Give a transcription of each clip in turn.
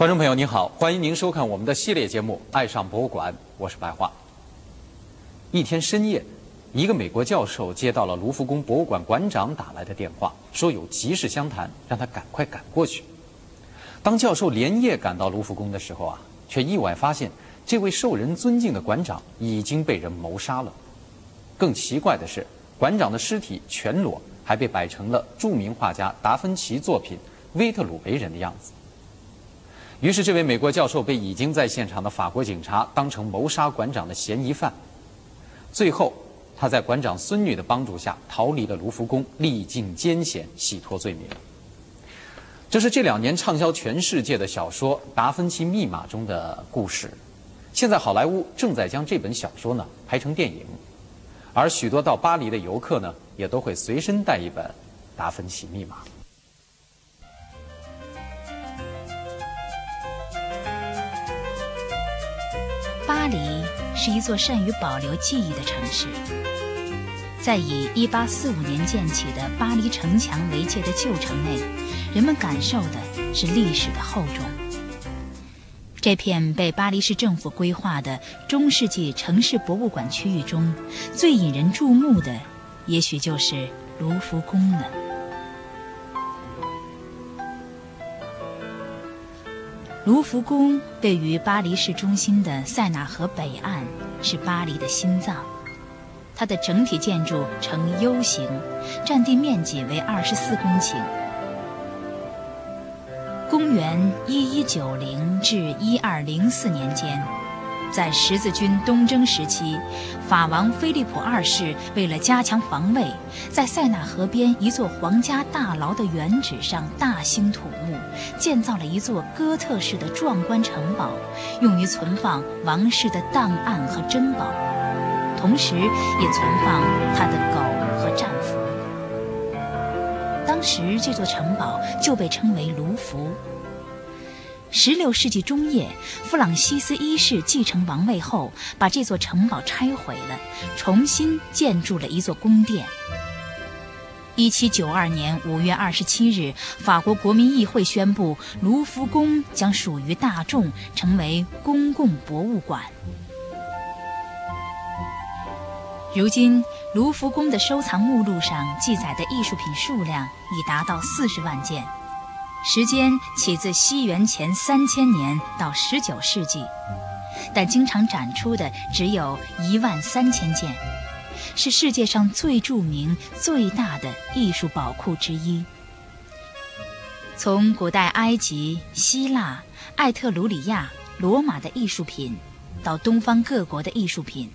观众朋友您好，欢迎您收看我们的系列节目《爱上博物馆》，我是白桦。一天深夜，一个美国教授接到了卢浮宫博物馆馆长打来的电话，说有急事相谈，让他赶快赶过去。当教授连夜赶到卢浮宫的时候啊，却意外发现这位受人尊敬的馆长已经被人谋杀了。更奇怪的是，馆长的尸体全裸，还被摆成了著名画家达芬奇作品《威特鲁维人》的样子。于是，这位美国教授被已经在现场的法国警察当成谋杀馆长的嫌疑犯。最后，他在馆长孙女的帮助下逃离了卢浮宫，历尽艰险，洗脱罪名。这是这两年畅销全世界的小说《达芬奇密码》中的故事。现在，好莱坞正在将这本小说呢拍成电影，而许多到巴黎的游客呢，也都会随身带一本《达芬奇密码》。是一座善于保留记忆的城市，在以1845年建起的巴黎城墙为界的旧城内，人们感受的是历史的厚重。这片被巴黎市政府规划的中世纪城市博物馆区域中，最引人注目的，也许就是卢浮宫了。卢浮宫位于巴黎市中心的塞纳河北岸，是巴黎的心脏。它的整体建筑呈 U 型，占地面积为二十四公顷。公元一一九零至一二零四年间。在十字军东征时期，法王菲利普二世为了加强防卫，在塞纳河边一座皇家大牢的原址上大兴土木，建造了一座哥特式的壮观城堡，用于存放王室的档案和珍宝，同时也存放他的狗和战俘。当时这座城堡就被称为卢浮。十六世纪中叶，弗朗西斯一世继承王位后，把这座城堡拆毁了，重新建筑了一座宫殿。一七九二年五月二十七日，法国国民议会宣布，卢浮宫将属于大众，成为公共博物馆。如今，卢浮宫的收藏目录上记载的艺术品数量已达到四十万件。时间起自西元前三千年到十九世纪，但经常展出的只有一万三千件，是世界上最著名、最大的艺术宝库之一。从古代埃及、希腊、艾特鲁里亚、罗马的艺术品，到东方各国的艺术品，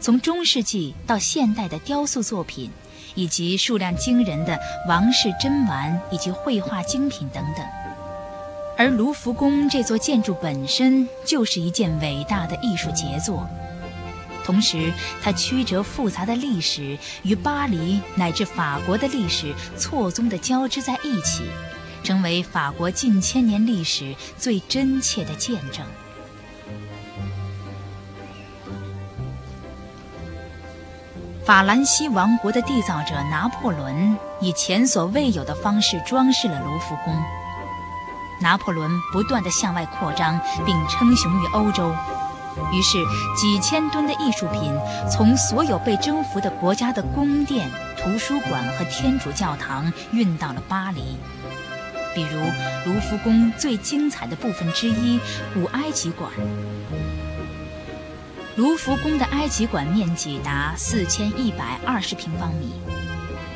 从中世纪到现代的雕塑作品。以及数量惊人的王室珍玩以及绘画精品等等，而卢浮宫这座建筑本身就是一件伟大的艺术杰作，同时它曲折复杂的历史与巴黎乃至法国的历史错综地交织在一起，成为法国近千年历史最真切的见证。法兰西王国的缔造者拿破仑以前所未有的方式装饰了卢浮宫。拿破仑不断地向外扩张，并称雄于欧洲，于是几千吨的艺术品从所有被征服的国家的宫殿、图书馆和天主教堂运到了巴黎。比如卢浮宫最精彩的部分之一——古埃及馆。卢浮宫的埃及馆面积达四千一百二十平方米。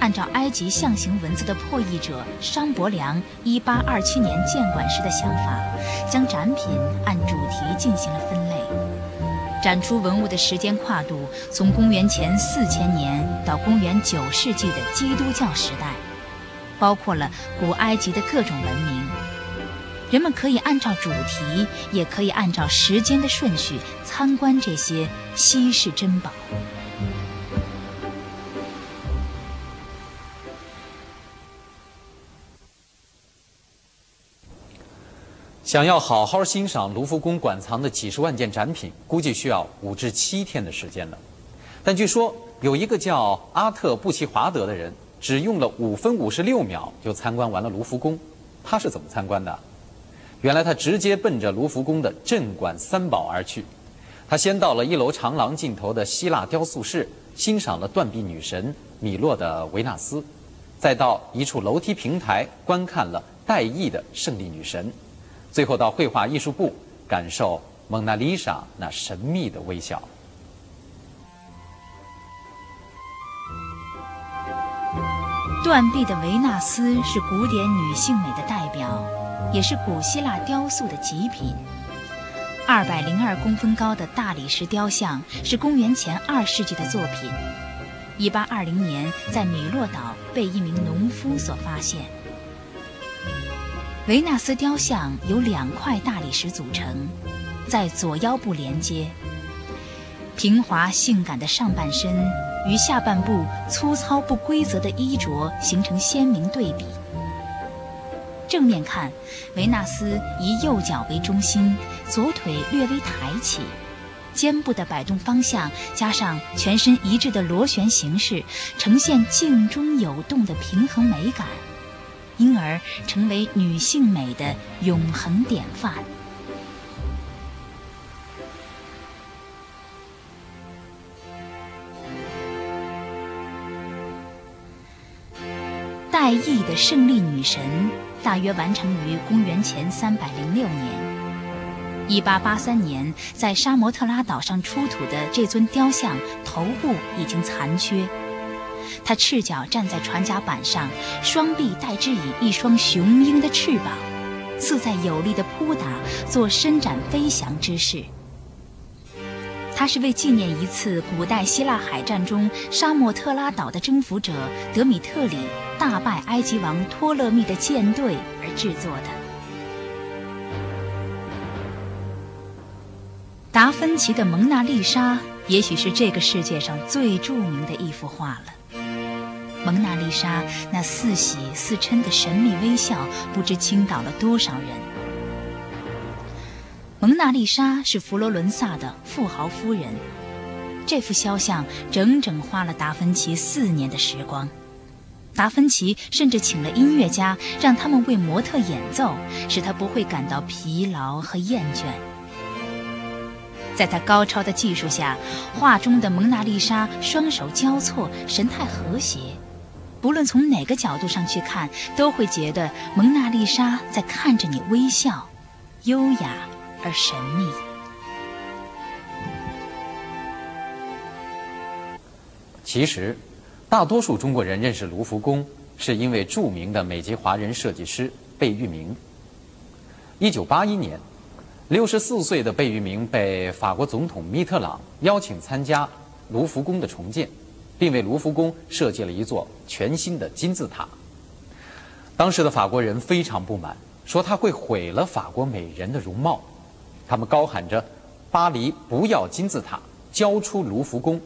按照埃及象形文字的破译者商伯良一八二七年建馆时的想法，将展品按主题进行了分类。展出文物的时间跨度从公元前四千年到公元九世纪的基督教时代，包括了古埃及的各种文明。人们可以按照主题，也可以按照时间的顺序参观这些稀世珍宝。想要好好欣赏卢浮宫馆藏的几十万件展品，估计需要五至七天的时间了。但据说有一个叫阿特布奇华德的人，只用了五分五十六秒就参观完了卢浮宫。他是怎么参观的？原来他直接奔着卢浮宫的镇馆三宝而去。他先到了一楼长廊尽头的希腊雕塑室，欣赏了断臂女神米洛的维纳斯，再到一处楼梯平台观看了戴艺的胜利女神，最后到绘画艺术部感受蒙娜丽莎那神秘的微笑。断臂的维纳斯是古典女性美的代表，也是古希腊雕塑的极品。二百零二公分高的大理石雕像是公元前二世纪的作品，一八二零年在米洛岛被一名农夫所发现。维纳斯雕像由两块大理石组成，在左腰部连接，平滑性感的上半身与下半部粗糙不规则的衣着形成鲜明对比。正面看，维纳斯以右脚为中心，左腿略微抬起，肩部的摆动方向加上全身一致的螺旋形式，呈现静中有动的平衡美感，因而成为女性美的永恒典范。戴艺的胜利女神。大约完成于公元前三百零六年。一八八三年，在沙摩特拉岛上出土的这尊雕像头部已经残缺。他赤脚站在船甲板上，双臂代之以一双雄鹰的翅膀，似在有力的扑打，做伸展飞翔之势。它是为纪念一次古代希腊海战中沙漠特拉岛的征服者德米特里大败埃及王托勒密的舰队而制作的。达芬奇的《蒙娜丽莎》也许是这个世界上最著名的一幅画了。蒙娜丽莎那似喜似嗔的神秘微笑，不知倾倒了多少人。蒙娜丽莎是佛罗伦萨的富豪夫人，这幅肖像整整花了达芬奇四年的时光。达芬奇甚至请了音乐家，让他们为模特演奏，使他不会感到疲劳和厌倦。在他高超的技术下，画中的蒙娜丽莎双手交错，神态和谐，不论从哪个角度上去看，都会觉得蒙娜丽莎在看着你微笑，优雅。而神秘。其实，大多数中国人认识卢浮宫，是因为著名的美籍华人设计师贝聿铭。一九八一年，六十四岁的贝聿铭被法国总统密特朗邀请参加卢浮宫的重建，并为卢浮宫设计了一座全新的金字塔。当时的法国人非常不满，说他会毁了法国美人的容貌。他们高喊着：“巴黎不要金字塔，交出卢浮宫。”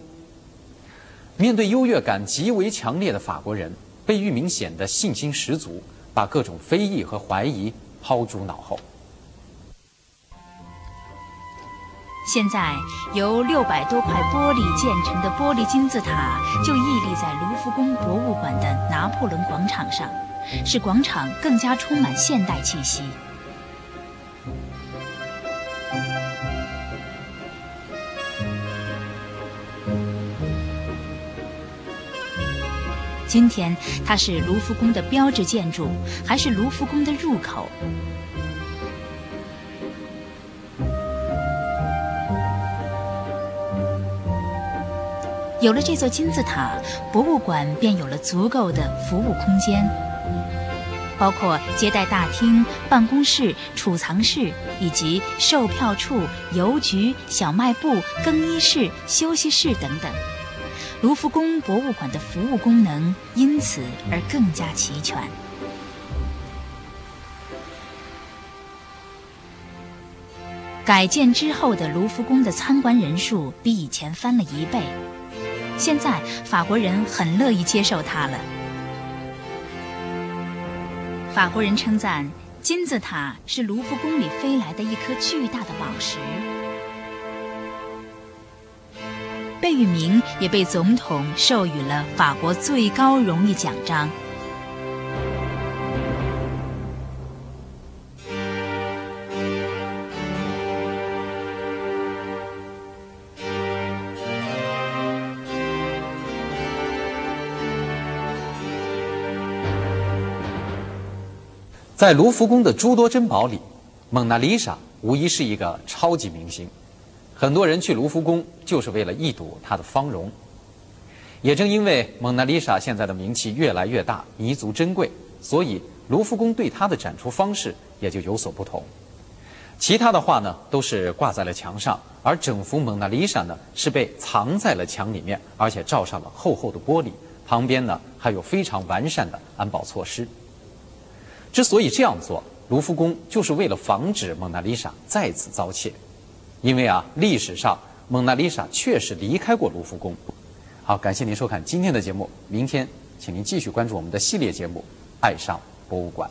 面对优越感极为强烈的法国人，贝聿铭显得信心十足，把各种非议和怀疑抛诸脑后。现在，由六百多块玻璃建成的玻璃金字塔就屹立在卢浮宫博物馆的拿破仑广场上，使广场更加充满现代气息。今天，它是卢浮宫的标志建筑，还是卢浮宫的入口。有了这座金字塔，博物馆便有了足够的服务空间，包括接待大厅、办公室、储藏室以及售票处、邮局、小卖部、更衣室、休息室等等。卢浮宫博物馆的服务功能因此而更加齐全。改建之后的卢浮宫的参观人数比以前翻了一倍，现在法国人很乐意接受它了。法国人称赞金字塔是卢浮宫里飞来的一颗巨大的宝石。贝聿铭也被总统授予了法国最高荣誉奖章。在卢浮宫的诸多珍宝里蒙娜丽莎无疑是一个超级明星。很多人去卢浮宫就是为了一睹它的芳容。也正因为蒙娜丽莎现在的名气越来越大，弥足珍贵，所以卢浮宫对它的展出方式也就有所不同。其他的画呢，都是挂在了墙上，而整幅蒙娜丽莎呢，是被藏在了墙里面，而且罩上了厚厚的玻璃，旁边呢还有非常完善的安保措施。之所以这样做，卢浮宫就是为了防止蒙娜丽莎再次遭窃，因为啊，历史上蒙娜丽莎确实离开过卢浮宫。好，感谢您收看今天的节目，明天请您继续关注我们的系列节目《爱上博物馆》。